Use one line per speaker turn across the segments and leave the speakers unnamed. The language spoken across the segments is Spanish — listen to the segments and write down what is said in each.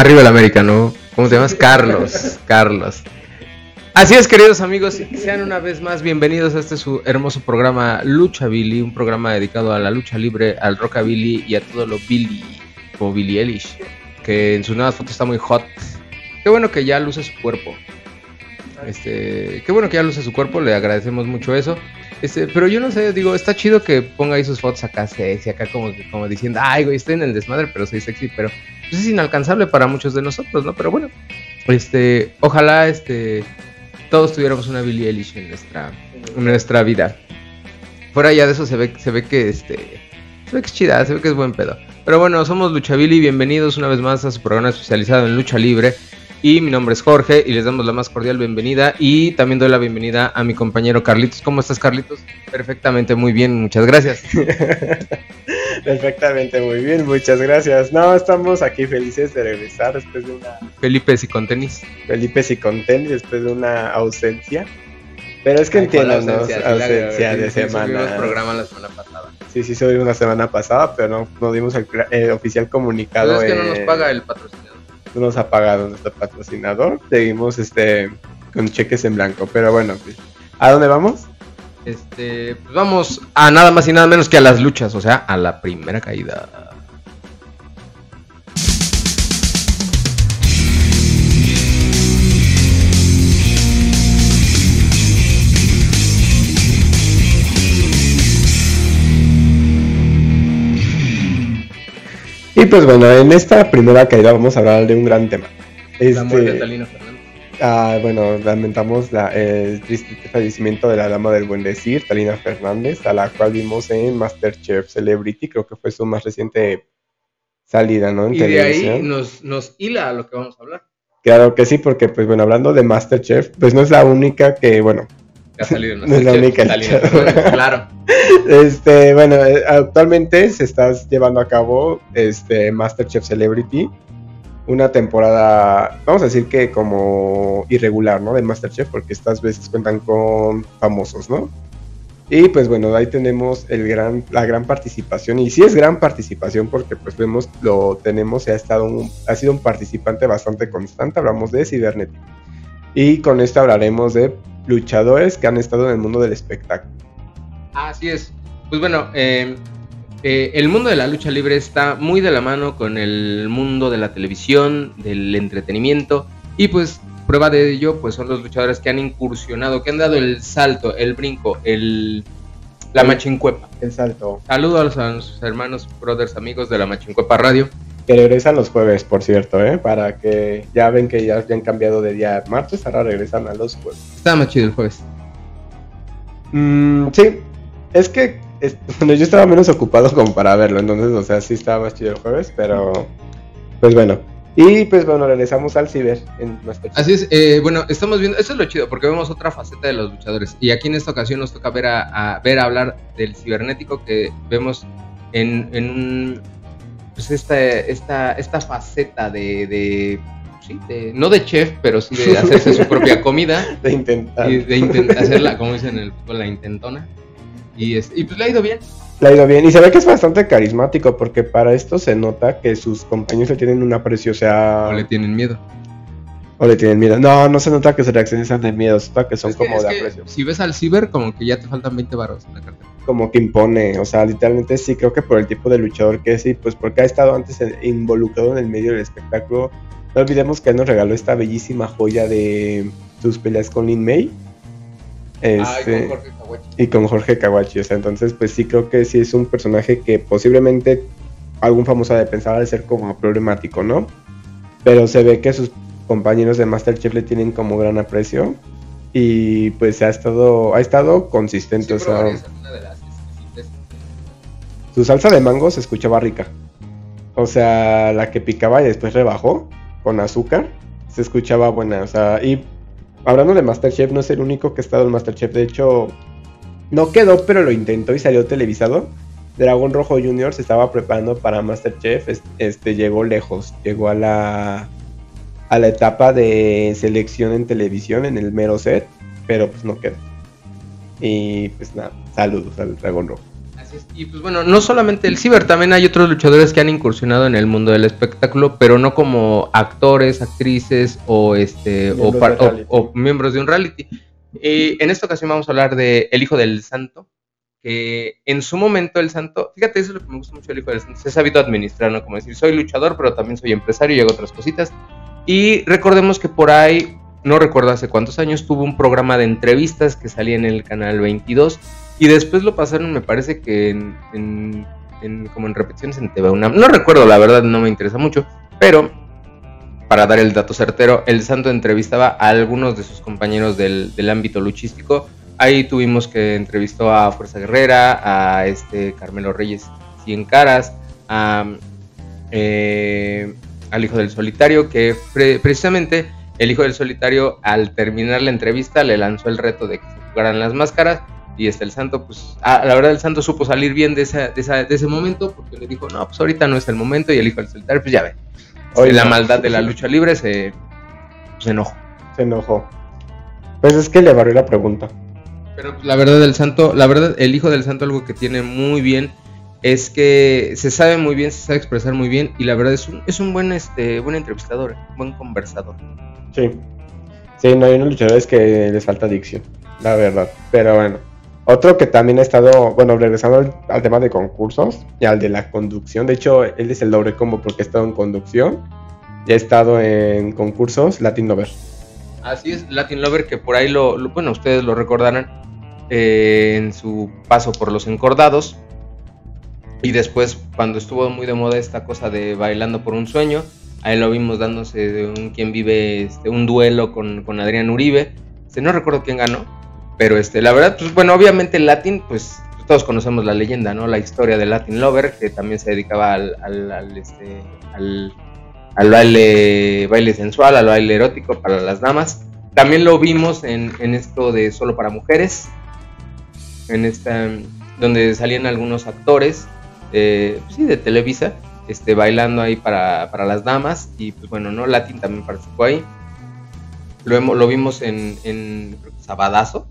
Arriba el América, ¿no? ¿Cómo te llamas? Carlos. Carlos. Así es, queridos amigos, sean una vez más bienvenidos a este su hermoso programa Lucha Billy, un programa dedicado a la lucha libre, al rockabilly y a todo lo Billy, como Billy Eilish, que en su nueva foto está muy hot. Qué bueno que ya luce su cuerpo. Este, qué bueno que ya luce su cuerpo, le agradecemos mucho eso. Este, pero yo no sé, digo, está chido que ponga ahí sus fotos acá sexy, acá como, como diciendo, ay, güey, estoy en el desmadre, pero soy sexy, pero pues, es inalcanzable para muchos de nosotros, ¿no? Pero bueno, este, ojalá, este, todos tuviéramos una Billie Eilish en nuestra, en nuestra vida. Fuera ya de eso se ve, se ve que, este, se ve que es chida, se ve que es buen pedo. Pero bueno, somos Lucha Billy, bienvenidos una vez más a su programa especializado en lucha libre. Y mi nombre es Jorge y les damos la más cordial bienvenida. Y también doy la bienvenida a mi compañero Carlitos. ¿Cómo estás, Carlitos? Perfectamente, muy bien, muchas gracias.
Perfectamente, muy bien, muchas gracias. No, estamos aquí felices de regresar después de una.
Felipe y con tenis.
Felipe y con tenis después de una ausencia. Pero es que entiendo, ¿no? Ausencia, de semana.
programa la semana pasada.
Sí, sí, subimos la semana pasada, pero no, no dimos el, oficial comunicado.
Pero es que no nos paga el patrocinador
no nos ha pagado nuestro patrocinador. Seguimos este con cheques en blanco. Pero bueno, pues, ¿a dónde vamos?
Este, pues vamos a nada más y nada menos que a las luchas, o sea, a la primera caída.
Y pues bueno, en esta primera caída vamos a hablar de un gran tema.
la muerte de este, Talina Fernández.
Ah, bueno, lamentamos la, el triste fallecimiento de la dama del buen decir, Talina Fernández, a la cual vimos en Masterchef Celebrity, creo que fue su más reciente salida, ¿no?
y de ahí nos, nos hila a lo que vamos a hablar.
Claro que sí, porque pues bueno, hablando de Masterchef, pues no es la única que, bueno,
ha salido no es la única claro.
Este, bueno, eh, actualmente se está llevando a cabo este Masterchef Celebrity, una temporada, vamos a decir que como irregular, ¿no? De Masterchef, porque estas veces cuentan con famosos, ¿no? Y pues bueno, ahí tenemos el gran, la gran participación. Y sí es gran participación porque pues vemos, lo tenemos, ha, estado ha sido un participante bastante constante. Hablamos de Cibernético. Y con esto hablaremos de luchadores que han estado en el mundo del espectáculo.
Así es. Pues bueno, eh, eh, el mundo de la lucha libre está muy de la mano con el mundo de la televisión, del entretenimiento y pues prueba de ello pues son los luchadores que han incursionado, que han dado el salto, el brinco, el la machincuepa.
El salto.
Saludos a nuestros hermanos, brothers, amigos de la machincuepa radio.
Que regresan los jueves, por cierto, ¿eh? Para que ya ven que ya, han cambiado de día martes, ahora regresan a los jueves.
Está más chido el jueves.
Mm, sí, es que yo estaba menos ocupado como para verlo, entonces, o sea, sí estaba más chido el jueves, pero pues bueno. Y pues bueno, regresamos al ciber en
Así es, eh, bueno, estamos viendo, eso es lo chido, porque vemos otra faceta de los luchadores. Y aquí en esta ocasión nos toca ver a, ver a hablar del cibernético que vemos en, en un pues esta, esta, esta faceta de, de, sí, de, no de chef, pero sí de hacerse su propia comida.
De intentar.
Y de intentar hacerla, como dicen en el fútbol, la intentona. Y, es, y pues le ha ido bien.
Le ha ido bien. Y se ve que es bastante carismático, porque para esto se nota que sus compañeros le tienen un aprecio, o sea...
O le tienen miedo.
O le tienen miedo. No, no se nota que sus reacciones sean de miedo, se nota que son como de aprecio.
Si ves al ciber, como que ya te faltan 20 barros en la cartera
como que impone, o sea, literalmente sí, creo que por el tipo de luchador que es y pues porque ha estado antes involucrado en el medio del espectáculo. No olvidemos que él nos regaló esta bellísima joya de sus peleas con Lin May.
Este,
y con Jorge Kawachi, o sea, entonces pues sí creo que sí es un personaje que posiblemente algún famoso de pensar de ser como problemático, ¿no? Pero se ve que sus compañeros de Masterchef le tienen como gran aprecio y pues ha estado ha estado consistente, o sea, su salsa de mango se escuchaba rica. O sea, la que picaba y después rebajó con azúcar, se escuchaba buena. O sea, y hablando de Masterchef, no es el único que ha estado en Masterchef. De hecho, no quedó, pero lo intentó y salió televisado. Dragón Rojo Junior se estaba preparando para Masterchef. Este llegó lejos. Llegó a la a la etapa de selección en televisión en el mero set, pero pues no quedó. Y pues nada, saludos al Dragón Rojo
Así es. Y pues bueno, no solamente el ciber, también hay otros luchadores que han incursionado en el mundo del espectáculo, pero no como actores, actrices o este o,
Miembros
par-
de
o- o miembros de un reality. Y en esta ocasión vamos a hablar de El Hijo del Santo, que en su momento el Santo, fíjate, eso es lo que me gusta mucho del Hijo del Santo, se ha sabido administrar, ¿no? Como decir, soy luchador, pero también soy empresario y hago otras cositas. Y recordemos que por ahí, no recuerdo hace cuántos años, tuvo un programa de entrevistas que salía en el canal 22 y después lo pasaron, me parece que en, en- en- como en repeticiones en TV UNAM. No recuerdo, la verdad, no me interesa mucho, pero para dar el dato certero, el Santo entrevistaba a algunos de sus compañeros del, del ámbito luchístico. Ahí tuvimos que entrevistó a Fuerza Guerrera, a este Carmelo Reyes Cien Caras, a, eh, al Hijo del Solitario, que pre- precisamente el Hijo del Solitario al terminar la entrevista le lanzó el reto de que se jugaran las máscaras y este el santo pues ah, la verdad el santo supo salir bien de, esa- de, esa- de ese momento porque le dijo no pues ahorita no es el momento y el Hijo del Solitario pues ya ve
Oye,
la
no.
maldad de la lucha libre se, se enojó.
Se enojó. Pues es que le barrió la pregunta.
Pero pues, la verdad del santo, la verdad, el hijo del santo algo que tiene muy bien es que se sabe muy bien, se sabe expresar muy bien y la verdad es un, es un buen este buen entrevistador, un buen conversador.
Sí. Sí, no hay unos luchadores que les falta dicción, la verdad. Pero bueno. Otro que también ha estado, bueno, regresando al, al tema de concursos y al de la conducción. De hecho, él es el doble combo porque ha estado en conducción y ha estado en concursos Latin Lover.
Así es, Latin Lover que por ahí lo, lo- bueno, ustedes lo recordarán eh, en su paso por los encordados y después cuando estuvo muy de moda esta cosa de bailando por un sueño, ahí lo vimos dándose de un quien vive este, un duelo con, con Adrián Uribe, este, no recuerdo quién ganó, pero este, la verdad, pues bueno, obviamente Latin, pues todos conocemos la leyenda, ¿no? La historia del Latin Lover, que también se dedicaba al, al, este, al baile, baile sensual, al baile erótico para las damas. También lo vimos en, en esto de Solo para Mujeres, en esta, donde salían algunos actores, eh, pues sí, de Televisa, este, bailando ahí para, para las damas, y pues bueno, ¿no? Latin también participó ahí. Lo, lo vimos en, en Sabadazo,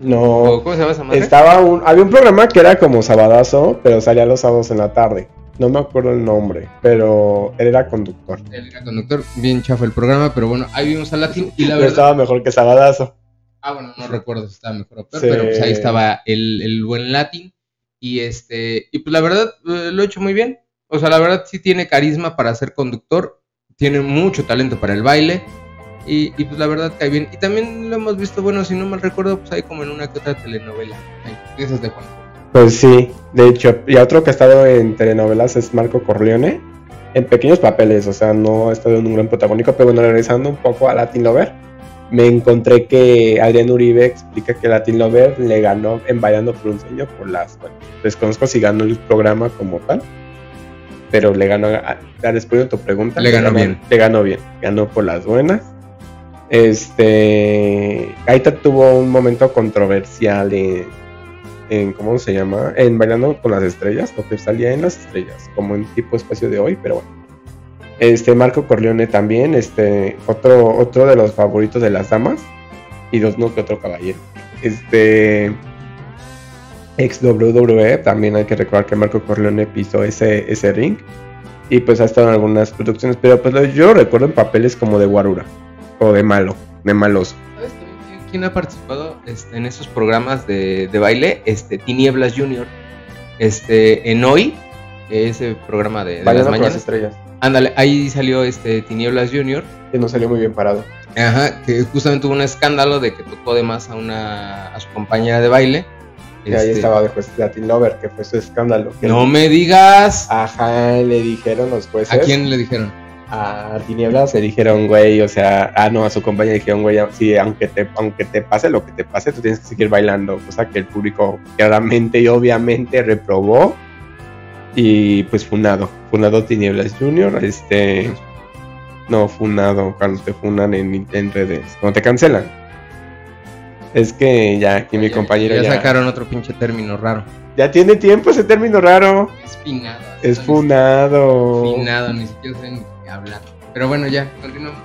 No.
¿cómo se llama esa madre?
Estaba un, había un programa que era como Sabadazo, pero salía los sábados en la tarde. No me acuerdo el nombre, pero él era conductor.
Él era conductor, bien chafa el programa, pero bueno, ahí vimos a Latin y la
Pero
verdad...
estaba mejor que Sabadazo.
Ah, bueno, no recuerdo si estaba mejor o peor,
Sí.
pero pues ahí estaba el, el buen Latin. Y este, y pues la verdad eh, lo he hecho muy bien. O sea, la verdad sí tiene carisma para ser conductor, tiene mucho talento para el baile. Y, y, pues la verdad cae bien. Y también lo hemos visto, bueno, si no mal recuerdo, pues ahí como en una que otra telenovela. Ahí, esas de Juan.
Pues sí, de hecho, y otro que ha estado en telenovelas es Marco Corleone, en pequeños papeles, o sea, no ha estado en un gran protagónico, pero bueno, regresando un poco a Latin Lover, me encontré que Adrián Uribe explica que Latin Lover le ganó en Bailando por un Sueño por las, bueno, desconozco si ganó el programa como tal, pero le ganó, a- a- respondiendo a tu pregunta,
Le ganó bien.
Le ganó bien, ganó por las buenas. Este, Gaita tuvo un momento controversial en, en ¿cómo se llama? En Bailando con las Estrellas, lo que salía en las estrellas, como en tipo espacio de hoy, pero bueno. Este, Marco Corleone también, este, otro, otro de los favoritos de las damas, y dos no que otro caballero. Este, ex WWE, también hay que recordar que Marco Corleone pisó ese, ese ring, y pues ha estado en algunas producciones, pero pues yo lo recuerdo en papeles como de Guarura, o de malo, de maloso.
¿Sabes también quién- ha participado este, en esos programas de, de baile? Este, Tinieblas Junior. Este, en hoy, ese programa de, de las mañanas.
estrellas,
Ándale, ahí salió este Tinieblas Junior.
que no salió muy bien parado.
Ajá, que justamente hubo un escándalo de que tocó de más a una a su compañera de baile.
Y ahí
Este,
estaba de juez Latin Lover, que fue su escándalo. que-
No me digas.
Ajá, le dijeron los jueces.
¿A quién le dijeron?
A Tinieblas le dijeron, güey, o sea, ah, no, a su compañía le dijeron, güey, sí, aunque te, aunque te pase lo que te pase, tú tienes que seguir bailando. Cosa que el público claramente y obviamente reprobó. Y pues funado, funado Tinieblas Junior, este... No, funado, cuando te funan en, en redes, cuando te cancelan. Es que ya, aquí mi
Ya-
compañero
ya,
ya,
sacaron otro pinche término raro.
ya tiene tiempo ese término raro.
Es finado.
Es
no,
funado.
ni- Finado, ni siquiera saben ni hablar. Pero bueno, ya, continuamos.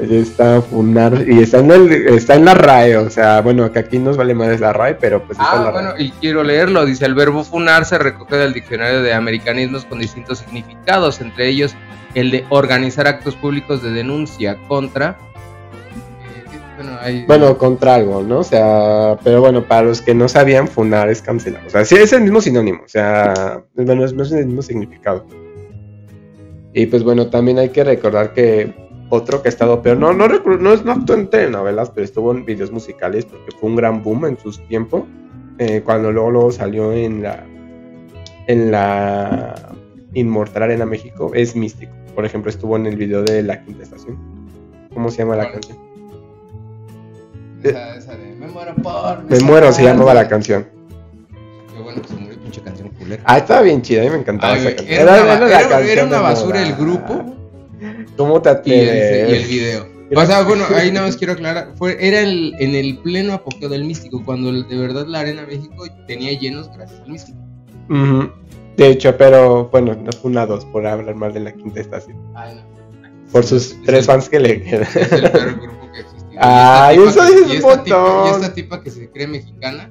Ahí está funar y está en, el, está en la RAE, o sea, bueno, que aquí nos vale más la RAE, pero pues está en
Ah,
la
bueno,
RAE.
y quiero leerlo. Dice, el verbo funar se recoge del diccionario de americanismos con distintos significados, entre ellos el de organizar actos públicos de denuncia contra... eh, bueno, hay-
Bueno, contra algo, ¿no? O sea, pero bueno, para los que no sabían, funar es cancelar. O sea, sí es el mismo sinónimo, o sea, bueno, es, no es el mismo significado. Y pues bueno, también hay que recordar que otro que ha estado peor, no, no, recuerdo- no es no actuó en telenovelas, pero estuvo en videos musicales porque fue un gran boom en sus tiempos. eh, cuando luego, luego salió en la en la Inmortal Arena México, es místico. Por ejemplo, estuvo en el video de la quinta estación. ¿Cómo se llama la canción?
esa, esa de me muero por...
Me muero, se llamaba la canción.
Qué bueno que se murió pinche canción culera.
Ah, estaba bien chida, a mí me encantaba
Ay,
esa canción.
era, era- era una basura el grupo
¿Cómo te
y el,
atreves?
y el video. O sea, bueno, ahí nada más quiero aclarar, fue, era el, en el pleno apogeo del místico, cuando de verdad la Arena México tenía llenos gracias al místico.
De hecho, pero bueno, no fue una dos por hablar mal de la quinta estación.
Ay, no.
Por sus
Es
tres
el-
fans que le quedan.
Es el peor grupo que ha existido.
Ay, eso
y
un
esta tipa-
montón.
Y esta tipa que se cree mexicana,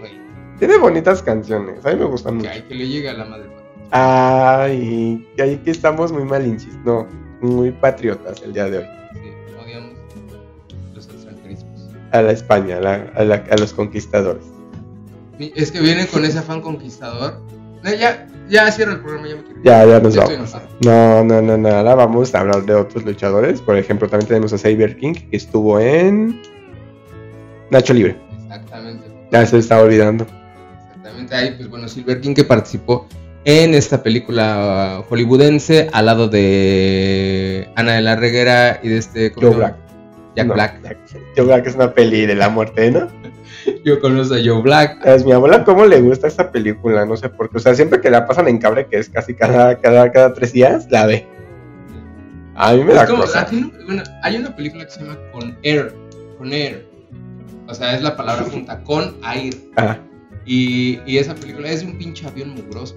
güey,
Tiene bonitas canciones, a mí me gustan
que
mucho.
hay que le llegue a la madre.
Ay, que ahí que estamos muy malinchis, no, muy patriotas el día de hoy.
Sí, odiamos los extranjerismos.
A la España, a, la- a la- a los conquistadores.
Es que vienen con ese afán conquistador. No, ya, ya cierro el programa, ya me quiero.
Ya, ya nos
Ya
vamos. No, no, no, no. Ahora vamos a hablar de otros luchadores. Por ejemplo, también tenemos a Saber King, que estuvo en Nacho Libre.
Exactamente.
Ya se estaba olvidando.
Exactamente. Ahí, pues bueno, Silver King que participó en esta película hollywoodense al lado de Ana de la Reguera y de este. ¿cómo
Joe? Black.
Jack
No,
Black.
Jack- Joe Black es una peli de la muerte, ¿no?
Yo conozco a Joe Black.
Es mi abuela, ¿cómo le gusta esta película? No sé por qué. O sea, siempre que la pasan en cable, que es casi cada, cada, cada tres días, la ve. A mí me da
Es como,
cosa.
aquí no- bueno, hay una película que se llama Con Air. Con Air. O sea, es la palabra junta. Con Air.
Ah,
Y, y esa película es de un pinche avión mugroso.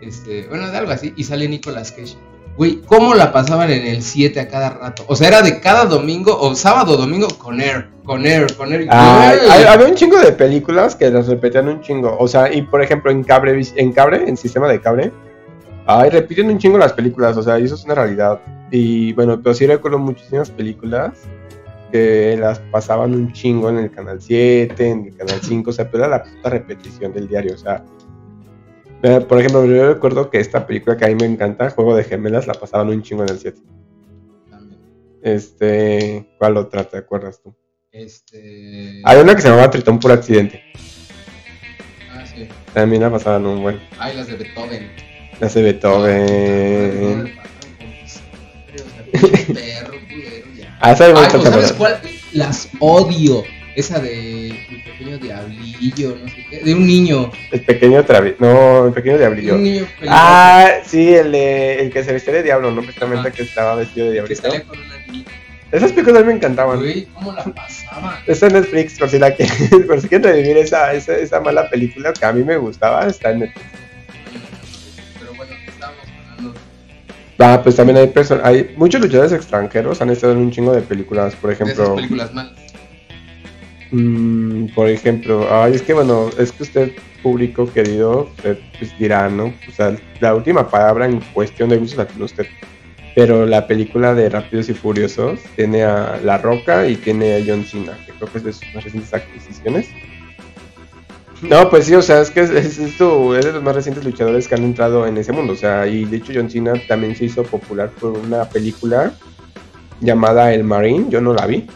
Este, bueno, de algo así. Y sale Nicolas Cage. Güey, ¿cómo la pasaban en el 7 a cada rato? O sea, era de cada domingo, o sábado domingo, con Air, con Air, con Air. Güey.
hay- había un chingo de películas que las repetían un chingo. O sea, y por ejemplo, en cable, en cable, en sistema de cable, ay, repiten un chingo las películas. O sea, y eso es una realidad. Y bueno, pero sí recuerdo muchísimas películas que las pasaban un chingo en el canal 7, en el canal 5. O sea, pero era la puta repetición del diario. O sea, por ejemplo, yo recuerdo que esta película que a mí me encanta, Juego de Gemelas, la pasaban un chingo en el 7.
También.
Este, ¿cuál otra te acuerdas tú?
Este.
Hay una que se llamaba Tritón por accidente.
Ah, sí.
También la pasaban un buen.
Ay, las de Beethoven.
La de Beethoven.
Perro, culero, ya.
Ah, esa es muy
Ay, ¿o ¿sabes cuál? Las odio. Esa de el pequeño diablillo, no sé qué. De un niño.
El pequeño travi... No, el pequeño
Un
diablillo.
niño
Ah, sí, el, de- el que se vestía de diablo, ¿no? Precisamente
Ajá.
que estaba vestido de
que
diablito.
salía con una niña.
Esas películas me encantaban.
Güey, ¿cómo la pasaba?
Está en Netflix, por si, la que, por si quieren revivir esa, esa, esa mala película que a mí me gustaba, está en Netflix.
Pero bueno, estábamos hablando.
Ah, pues también hay personas, hay muchos luchadores extranjeros han estado en un chingo de películas, por
De esas
ejemplo,
películas malas.
Mm, por ejemplo, es que bueno, es que usted, público querido, pues dirá, ¿no? O sea, la última palabra en cuestión de gustos la tiene usted. Pero la película de Rápidos y Furiosos tiene a La Roca y tiene a John Cena, que creo que es de sus más recientes adquisiciones. No, pues sí, o sea, es que es, es, esto- es de los más recientes luchadores que han entrado en ese mundo. O sea, y de hecho John Cena también se hizo popular por una película llamada El Marine, yo no la vi.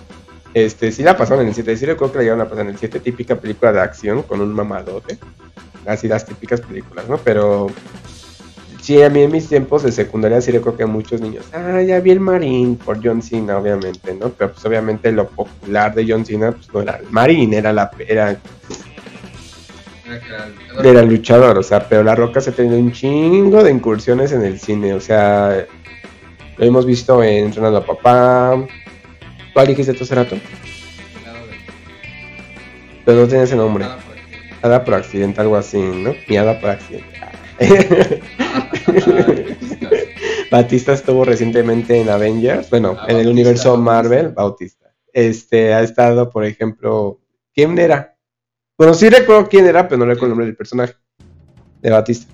Este, sí la pasaron en el 7, sí recuerdo que la llegaron a pasar en el 7, típica película de acción con un mamadote. Así las típicas películas, ¿no? Pero sí, a mí en mis tiempos de secundaria sí recuerdo que muchos niños, ah, ya vi el Marine por John Cena, obviamente, ¿no? Pero pues obviamente lo popular de John Cena pues no era el Marine, era la era
era el
luchador, o sea, pero La Roca se ha tenido un chingo de incursiones en el cine, o sea, lo hemos visto en Entrenando a Papá. ¿Cuál dijiste tú hace rato? Pero no tenía ese nombre.
nada por aquí.
Hada por accidente, algo así, ¿no? Mi hada por accidente. Batista estuvo recientemente en Avengers, bueno,
Ah,
en el
Bautista,
universo
Bautista.
Marvel, Bautista. Este, ha estado, por ejemplo, ¿quién era? Bueno, sí recuerdo quién era, pero no recuerdo el nombre del personaje de Batista.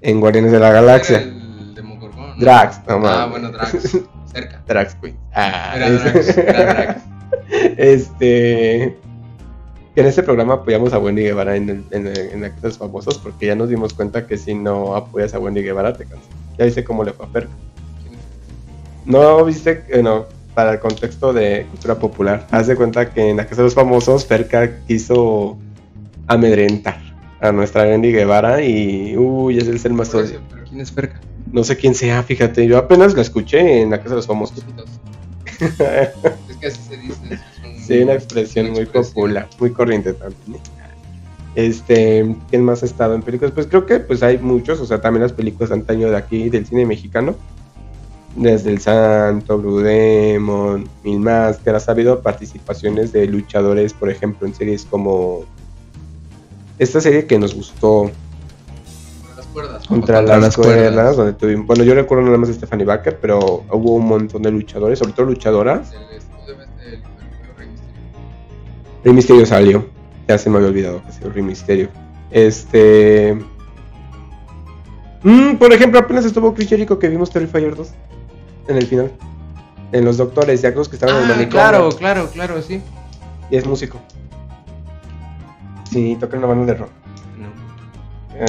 En Guardianes de la Galaxia.
El Demogorgon, ¿no?
Drax, no
Ah, bueno, Drax. Cerca.
Drax, güey. Ah,
Era
es-
Drax, era Drax.
Este. En este programa apoyamos a Wendy Guevara en, el- en, el- en la Casa de los famosos porque ya nos dimos cuenta que si no apoyas a Wendy Guevara te cansas. Ya viste cómo le fue a Ferca. No viste, eh, no, para el contexto de cultura popular. Haz de cuenta que en la Casa de los Famosos, Ferca quiso amedrentar a nuestra Wendy Guevara y, uy, es el ser más
Pero ¿quién es Ferca?
No sé quién sea, fíjate, yo apenas la escuché en la Casa de los Famosos.
Es que así se dice. es un-
Sí, una expresión
una
muy
expresión.
popular, muy corriente también. ¿eh? Este, ¿quién más ha estado en películas? Pues creo que pues hay muchos, o sea, también las películas de antaño de aquí, del cine mexicano. Desde El Santo, Blue Demon, Mil Máscaras, ha habido participaciones de luchadores, por ejemplo, en series como esta serie que nos gustó,
cuerdas.
Contra, las, cuerdas, donde tuvimos, bueno, yo recuerdo nada más a Stephanie Baker, pero hubo un montón de luchadores, sobre todo luchadoras.
Este, Rey
Misterio salió. Ya se me había olvidado que salió Rey Misterio. Este. Mm, por ejemplo, apenas estuvo Chris Jericho que vimos Terrifier 2 en el final. En los doctores, ya los que estaban en el
Ah,
manicomio.
claro, claro, claro, sí.
Y es músico. Sí, toca una banda de rock.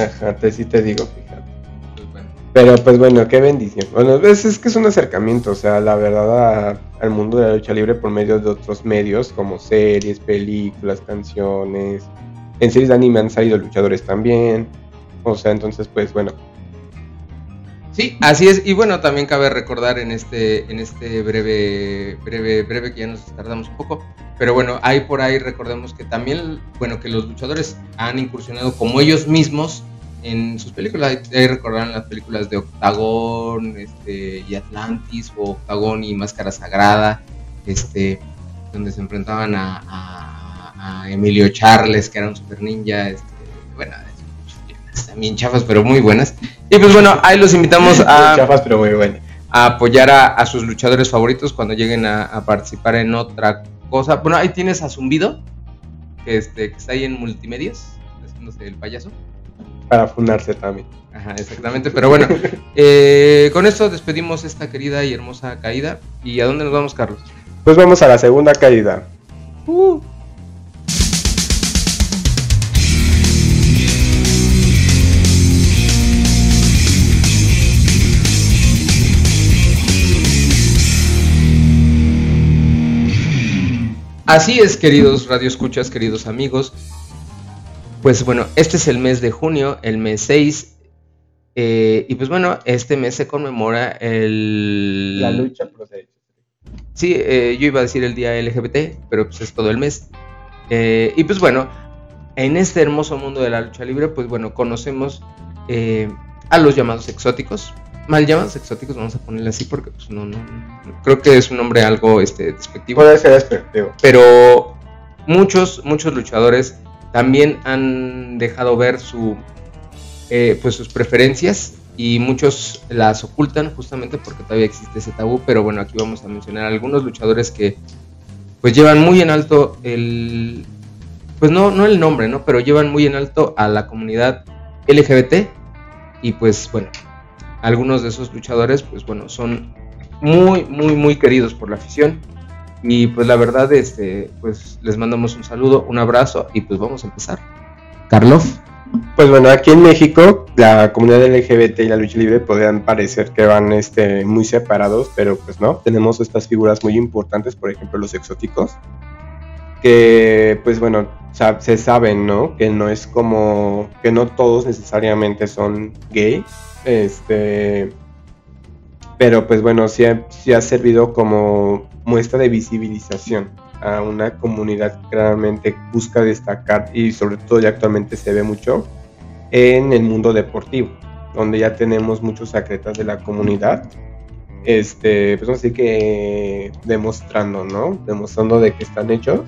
Ajá, te, sí te digo, fíjate.
pues bueno.
Pero pues bueno, qué bendición. Bueno, es, es que es un acercamiento, o sea, la verdad, a- al mundo de la lucha libre por medio de otros medios como series, películas, canciones. En series de anime han salido luchadores también. O sea, entonces pues bueno.
Sí, así es. Y bueno, también cabe recordar en este, en este breve, breve, breve que ya nos tardamos un poco. Pero bueno, ahí por ahí recordemos que también, bueno, que los luchadores han incursionado como ellos mismos en sus películas. Ahí, recordarán las películas de Octagón, este, y Atlantis, o Octagón y Máscara Sagrada, este, donde se enfrentaban a, a- a Emilio Charles, que era un super ninja, este, bueno, también chafas, pero muy buenas. Y pues bueno, ahí los invitamos a,
Chafas, pero muy
a apoyar a, a sus luchadores favoritos cuando lleguen a, a participar en otra cosa. Bueno, ahí tienes a Zumbido, que, este, que está ahí en multimedios, haciéndose el payaso.
Para fundarse también.
Ajá, exactamente. Pero bueno, eh, con esto despedimos esta querida y hermosa caída. ¿Y a dónde nos vamos, Carlos?
Pues vamos a la segunda caída.
Así es, queridos radioescuchas, queridos amigos. Pues bueno, este es el mes de junio, el mes 6. eh, y pues bueno, este mes se conmemora el...
La lucha por los derechos.
Sí, eh, yo iba a decir el día LGBT, pero pues es todo el mes. Eh, y pues bueno, en este hermoso mundo de la lucha libre, pues bueno, conocemos a los llamados exóticos. Mal llamados exóticos, vamos a ponerle así porque pues no, no, no- creo que es un nombre algo este, despectivo.
Puede ser despectivo.
pero muchos muchos luchadores también han dejado ver su eh, pues sus preferencias y muchos las ocultan justamente porque todavía existe ese tabú. Pero bueno aquí vamos a mencionar algunos luchadores que pues llevan muy en alto el pues no no el nombre no pero llevan muy en alto a la comunidad LGBT y pues bueno algunos de esos luchadores pues bueno son muy muy muy queridos por la afición y pues la verdad, este, pues les mandamos un saludo, un abrazo y pues vamos a empezar. Carlos.
Pues bueno, aquí en México la comunidad LGBT y la lucha libre podrían parecer que van este, muy separados, pero pues no, tenemos estas figuras muy importantes, por ejemplo los exóticos, que pues bueno, se saben, ¿no? Que no es como, que no todos necesariamente son gay, este, pero pues bueno, sí ha, sí ha servido como muestra de visibilización a una comunidad que claramente busca destacar y sobre todo ya actualmente se ve mucho en el mundo deportivo, donde ya tenemos muchos atletas de la comunidad, este, pues así que demostrando, ¿no? Demostrando de que están hechos,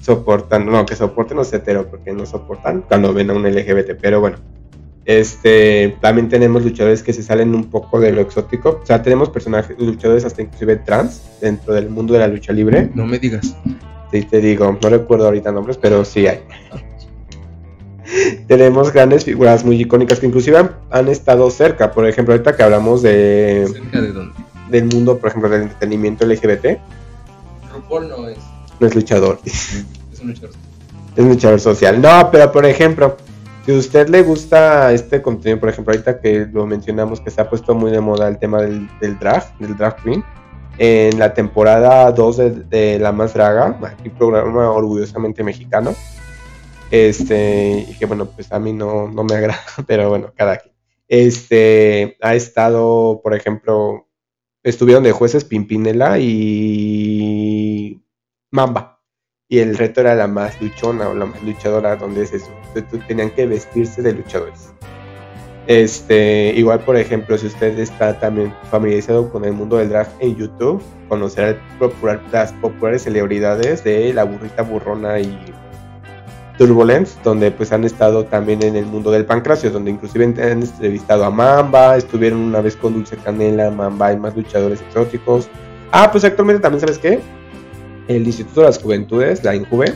soportando, no, que soporten los heteros, porque no soportan cuando ven a un LGBT, pero bueno, Este, también tenemos luchadores que se salen un poco de lo exótico. O sea, tenemos personajes, luchadores hasta inclusive trans dentro del mundo de la lucha libre.
No me digas.
Sí, te digo, no recuerdo ahorita nombres, pero sí hay. tenemos grandes figuras muy icónicas que inclusive han, han, estado cerca. Por ejemplo, ahorita que hablamos de...
¿Cerca de dónde?
Del mundo, por ejemplo, del entretenimiento LGBT.
RuPaul no es.
No es luchador.
Es un luchador.
Es un luchador social. No, pero por ejemplo, si a usted le gusta este contenido, por ejemplo, ahorita que lo mencionamos, que se ha puesto muy de moda el tema del, del drag, del drag queen, en la temporada 2 de, de La Más Draga, aquí programa orgullosamente mexicano, este, y que bueno, pues a mí no, no me agrada, pero bueno, cada quien. Este, ha estado, por ejemplo, estuvieron de jueces Pimpinela y Mamba. Y el reto era la más luchona o la más luchadora, donde es eso. Tenían que vestirse de luchadores. Este, igual, por ejemplo, si usted está también familiarizado con el mundo del drag en YouTube, conocerá las populares celebridades de La Burrita Burrona y Turbulence, donde pues han estado también en el mundo del pancracio, donde inclusive han entrevistado a Mamba, estuvieron una vez con Dulce Canela, Mamba y más luchadores exóticos. Ah, pues actualmente también, ¿sabes qué? El Instituto de las Juventudes, la INJUVE,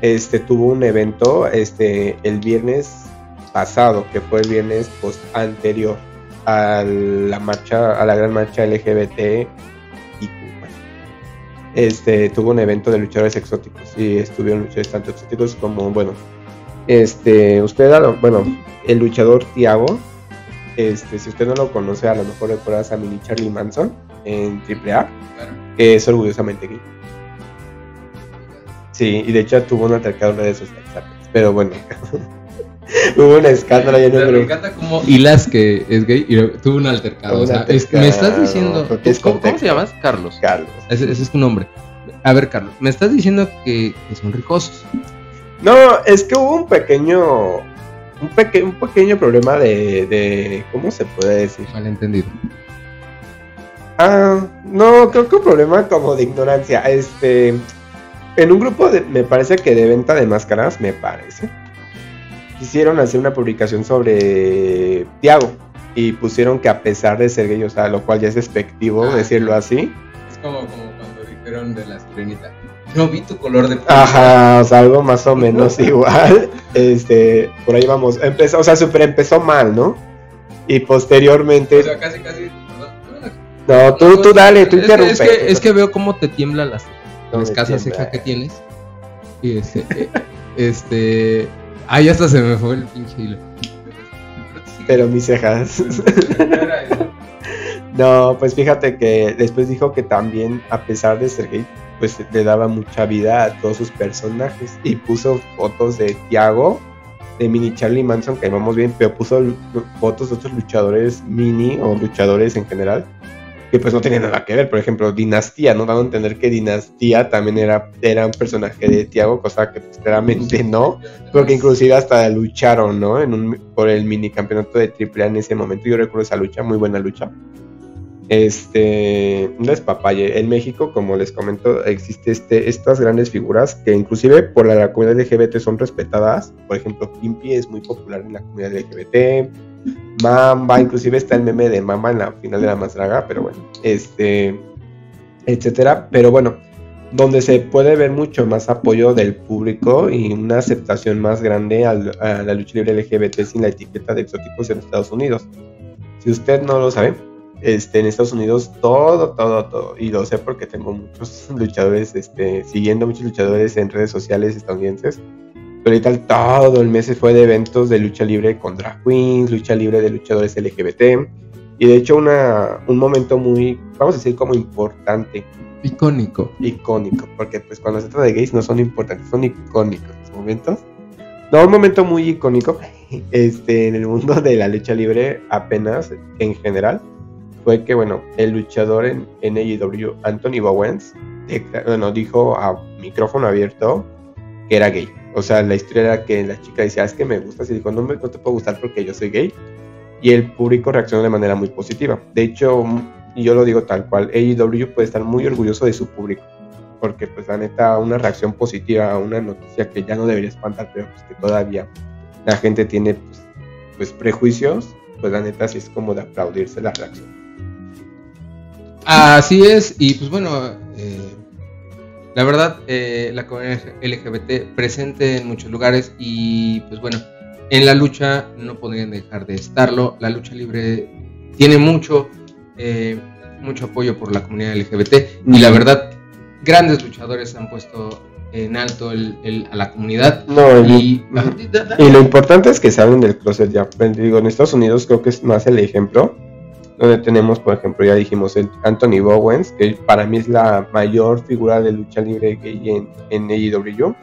este, tuvo un evento este, el viernes pasado, que fue el viernes post anterior a la marcha, a la gran marcha LGBT este tuvo un evento de luchadores exóticos y estuvieron luchadores tanto exóticos como bueno este usted bueno el luchador Tiago este si usted no lo conoce a lo mejor recuerdas a Mini Charlie Manson en AAA que es orgullosamente gay. Sí y de hecho tuvo un altercado en redes sociales pero bueno Hubo un escándalo
ya no Me encanta como Hilas, que es gay, y tuvo un altercado. O sea, es, me estás diciendo. ¿cómo, ¿cómo, se llamas? Carlos.
Carlos.
Ese, ese, es tu nombre. A ver, Carlos, me estás diciendo que, que son ricosos.
No, es que hubo un pequeño. Un, peque, un pequeño problema de, de. ¿Cómo se puede decir?
Malentendido.
Ah, no, creo que un problema como de ignorancia. Este. En un grupo de. Me parece que de venta de máscaras, me parece quisieron hacer una publicación sobre Tiago y pusieron que a pesar de ser gay, o sea, lo cual ya es despectivo ah, decirlo así.
Es como, como cuando dijeron de la sirenita. No vi tu color de
piel. Ajá, o sea, algo más o menos igual. Este, por ahí vamos. Empezó, o sea, super empezó mal, ¿no? Y posteriormente.
O sea, casi, casi.
No, tú, tú dale, tú
interrumpe. Es que, es que veo cómo te tiemblan las, las casas ceja que tienes. Y este, este, Ahí hasta se me fue el pinche hilo.
Pero mis cejas. no, pues fíjate que después dijo que también, a pesar de ser gay, pues le daba mucha vida a todos sus personajes. Y puso fotos de Tiago, de Mini Charlie Manson, que vamos bien, pero puso fotos de otros luchadores mini o luchadores en general pues no tenía nada que ver. Por ejemplo, Dinastía, ¿no? Dando a entender que Dinastía también era, era un personaje de Tiago, cosa que pues, claramente no, porque inclusive hasta lucharon, ¿no? En un, por el mini campeonato de AAA en ese momento. Yo recuerdo esa lucha, muy buena lucha. Este, no es papaye. En México, como les comento, existe este, estas grandes figuras que inclusive por la, comunidad LGBT son respetadas. Por ejemplo, Pimpi es muy popular en la comunidad LGBT. Mamba, inclusive está el meme de Mamba en la final de la más draga, pero bueno, este, etcétera. Pero bueno, donde se puede ver mucho más apoyo del público y una aceptación más grande a la lucha libre LGBT sin la etiqueta de exóticos en Estados Unidos. Si usted no lo sabe, este, en Estados Unidos todo, todo, todo, y lo sé porque tengo muchos luchadores, este, siguiendo muchos luchadores en redes sociales estadounidenses, ahorita todo el mes se fue de eventos de lucha libre con drag queens, lucha libre de luchadores LGBT. Y de hecho una, un momento muy, vamos a decir como importante.
Icónico.
Icónico, porque pues cuando se trata de gays no son importantes, son icónicos los momentos. No, un momento muy icónico este, en el mundo de la lucha libre apenas en general fue que, bueno, el luchador en, AEW, Anthony Bowens, bueno, dijo a micrófono abierto que era gay. O sea, la historia era que la chica decía, es que me gustas, y dijo, no, me, no te puedo gustar porque yo soy gay. Y el público reaccionó de manera muy positiva. De hecho, y yo lo digo tal cual, AEW puede estar muy orgulloso de su público. Porque, pues, la neta, una reacción positiva a una noticia que ya no debería espantar, pero pues que todavía la gente tiene, pues, pues prejuicios, pues la neta sí es como de aplaudirse la reacción.
Así es, y pues bueno, eh, la verdad, eh, la comunidad LGBT presente en muchos lugares y pues bueno, en la lucha no podrían dejar de estarlo. La lucha libre tiene mucho, eh, mucho apoyo por la comunidad LGBT y la verdad, grandes luchadores han puesto en alto el, a la comunidad.
No, y, y, lo importante es que se hablen del closet ya. Digo, en Estados Unidos creo que es más el ejemplo donde tenemos, por ejemplo, ya dijimos, el Anthony Bowens, que para mí es la mayor figura de lucha libre gay en, en AEW.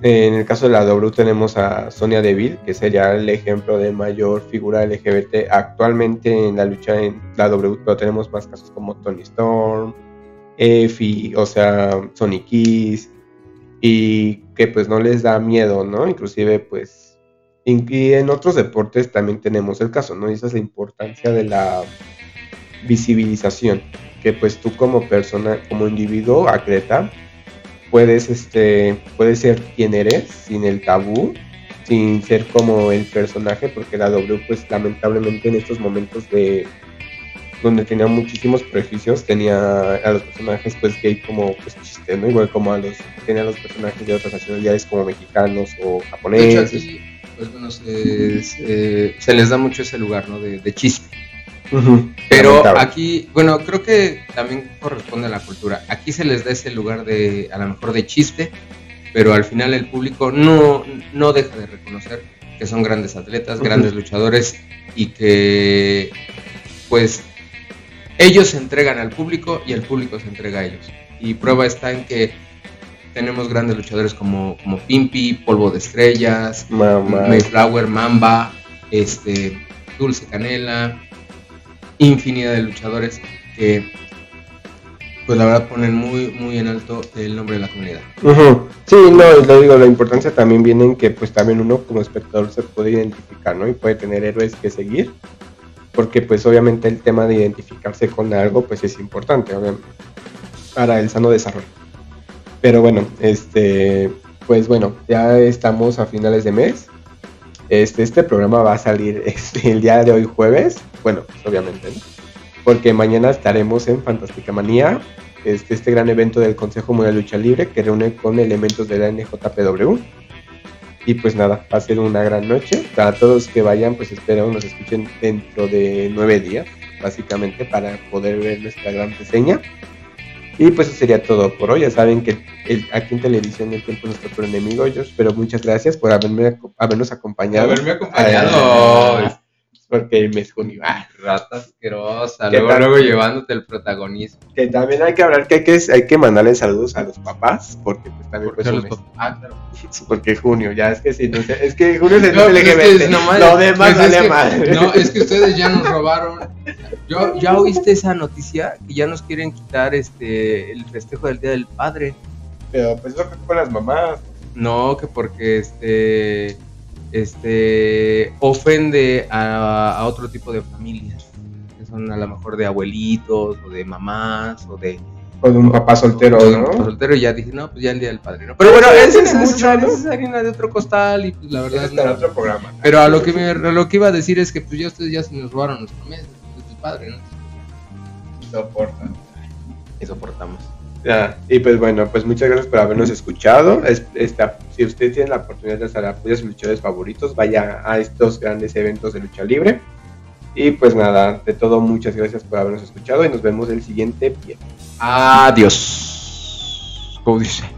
En el caso de la W tenemos a Sonia Deville, que sería el ejemplo de mayor figura LGBT actualmente en la lucha en la W, pero tenemos más casos como Tony Storm, Effie, o sea, Sonic Kiss, y que pues no les da miedo, ¿no? Inclusive pues y en otros deportes también tenemos el caso, ¿no? Y esa es la importancia de la visibilización, que pues tú como persona, como individuo atleta, puedes, este, puedes ser quien eres sin el tabú, sin ser como el personaje, porque la W pues lamentablemente en estos momentos de donde tenía muchísimos prejuicios, tenía a los personajes pues gay como pues chiste, ¿no? Igual como a los, tenía a los personajes de otras nacionalidades como mexicanos o japoneses
pues bueno, se, les da mucho ese lugar, ¿no? De, chiste. Pero aquí, bueno, creo que también corresponde a la cultura. Aquí se les da ese lugar de, a lo mejor, de chiste, pero al final el público no, no deja de reconocer que son grandes atletas, grandes luchadores y que, pues, ellos se entregan al público y el público se entrega a ellos. Y prueba está en que tenemos grandes luchadores como, como Pimpi, Polvo de Estrellas, Mayflower, Mamba, este, Dulce Canela, infinidad de luchadores que pues la verdad ponen muy muy en alto el nombre de la comunidad.
Sí, no, lo digo, la importancia también viene en que pues también uno como espectador se puede identificar, ¿no? Y puede tener héroes que seguir, porque pues obviamente el tema de identificarse con algo pues es importante, obviamente, para el sano desarrollo. Pero bueno, este, pues bueno, ya estamos a finales de mes. Este, este programa va a salir este, el día de hoy jueves. Bueno, pues obviamente, ¿no? Porque mañana estaremos en Fantástica Manía, este, este gran evento del Consejo Mundial de Lucha Libre que reúne con elementos de la NJPW. Y pues nada, va a ser una gran noche. Para todos que vayan, pues espero nos escuchen dentro de nueve días, básicamente, para poder ver nuestra gran reseña. Y pues eso sería todo por hoy. Ya saben que aquí en televisión el tiempo es nuestro enemigo. Yo pero muchas gracias por haberme, habernos acompañado.
Haberme acompañado.
Porque el mes junio.
Ah, rata asquerosa. Luego, luego llevándote el protagonismo.
Que también hay que hablar que hay que, hay que mandarle saludos a los papás. Porque pues también pues,
los papás. Ah, claro.
Porque junio, ya es que sí, no sé, es que junio es el LGBT. No, lo demás
pues. No, es que ustedes ya nos robaron yo, ¿Ya oíste esa noticia? Que ya nos quieren quitar este el festejo del Día del Padre.
Pero pues eso con las mamás.
No, que porque este este ofende a, otro tipo de familias. Que son a lo mejor de abuelitos o de mamás o de
o de un papá soltero, o papá
soltero y ya dije, no, pues ya el día del padre, ¿no? Pero bueno, ese es, mucho, es harina de otro costal y pues la verdad
es no, otro programa.
Pero a lo que me, lo que iba a decir es que pues ya ustedes ya se nos robaron nuestro mes padre, ¿no?
Soportan.
Y soportamos.
Ya, y pues bueno, pues muchas gracias por habernos escuchado. esta, si usted tiene la oportunidad de estar a sus luchadores favoritos, vaya a estos grandes eventos de lucha libre. Y pues nada, de todo, muchas gracias por habernos escuchado y nos vemos el siguiente viernes.
Adiós. Como dice.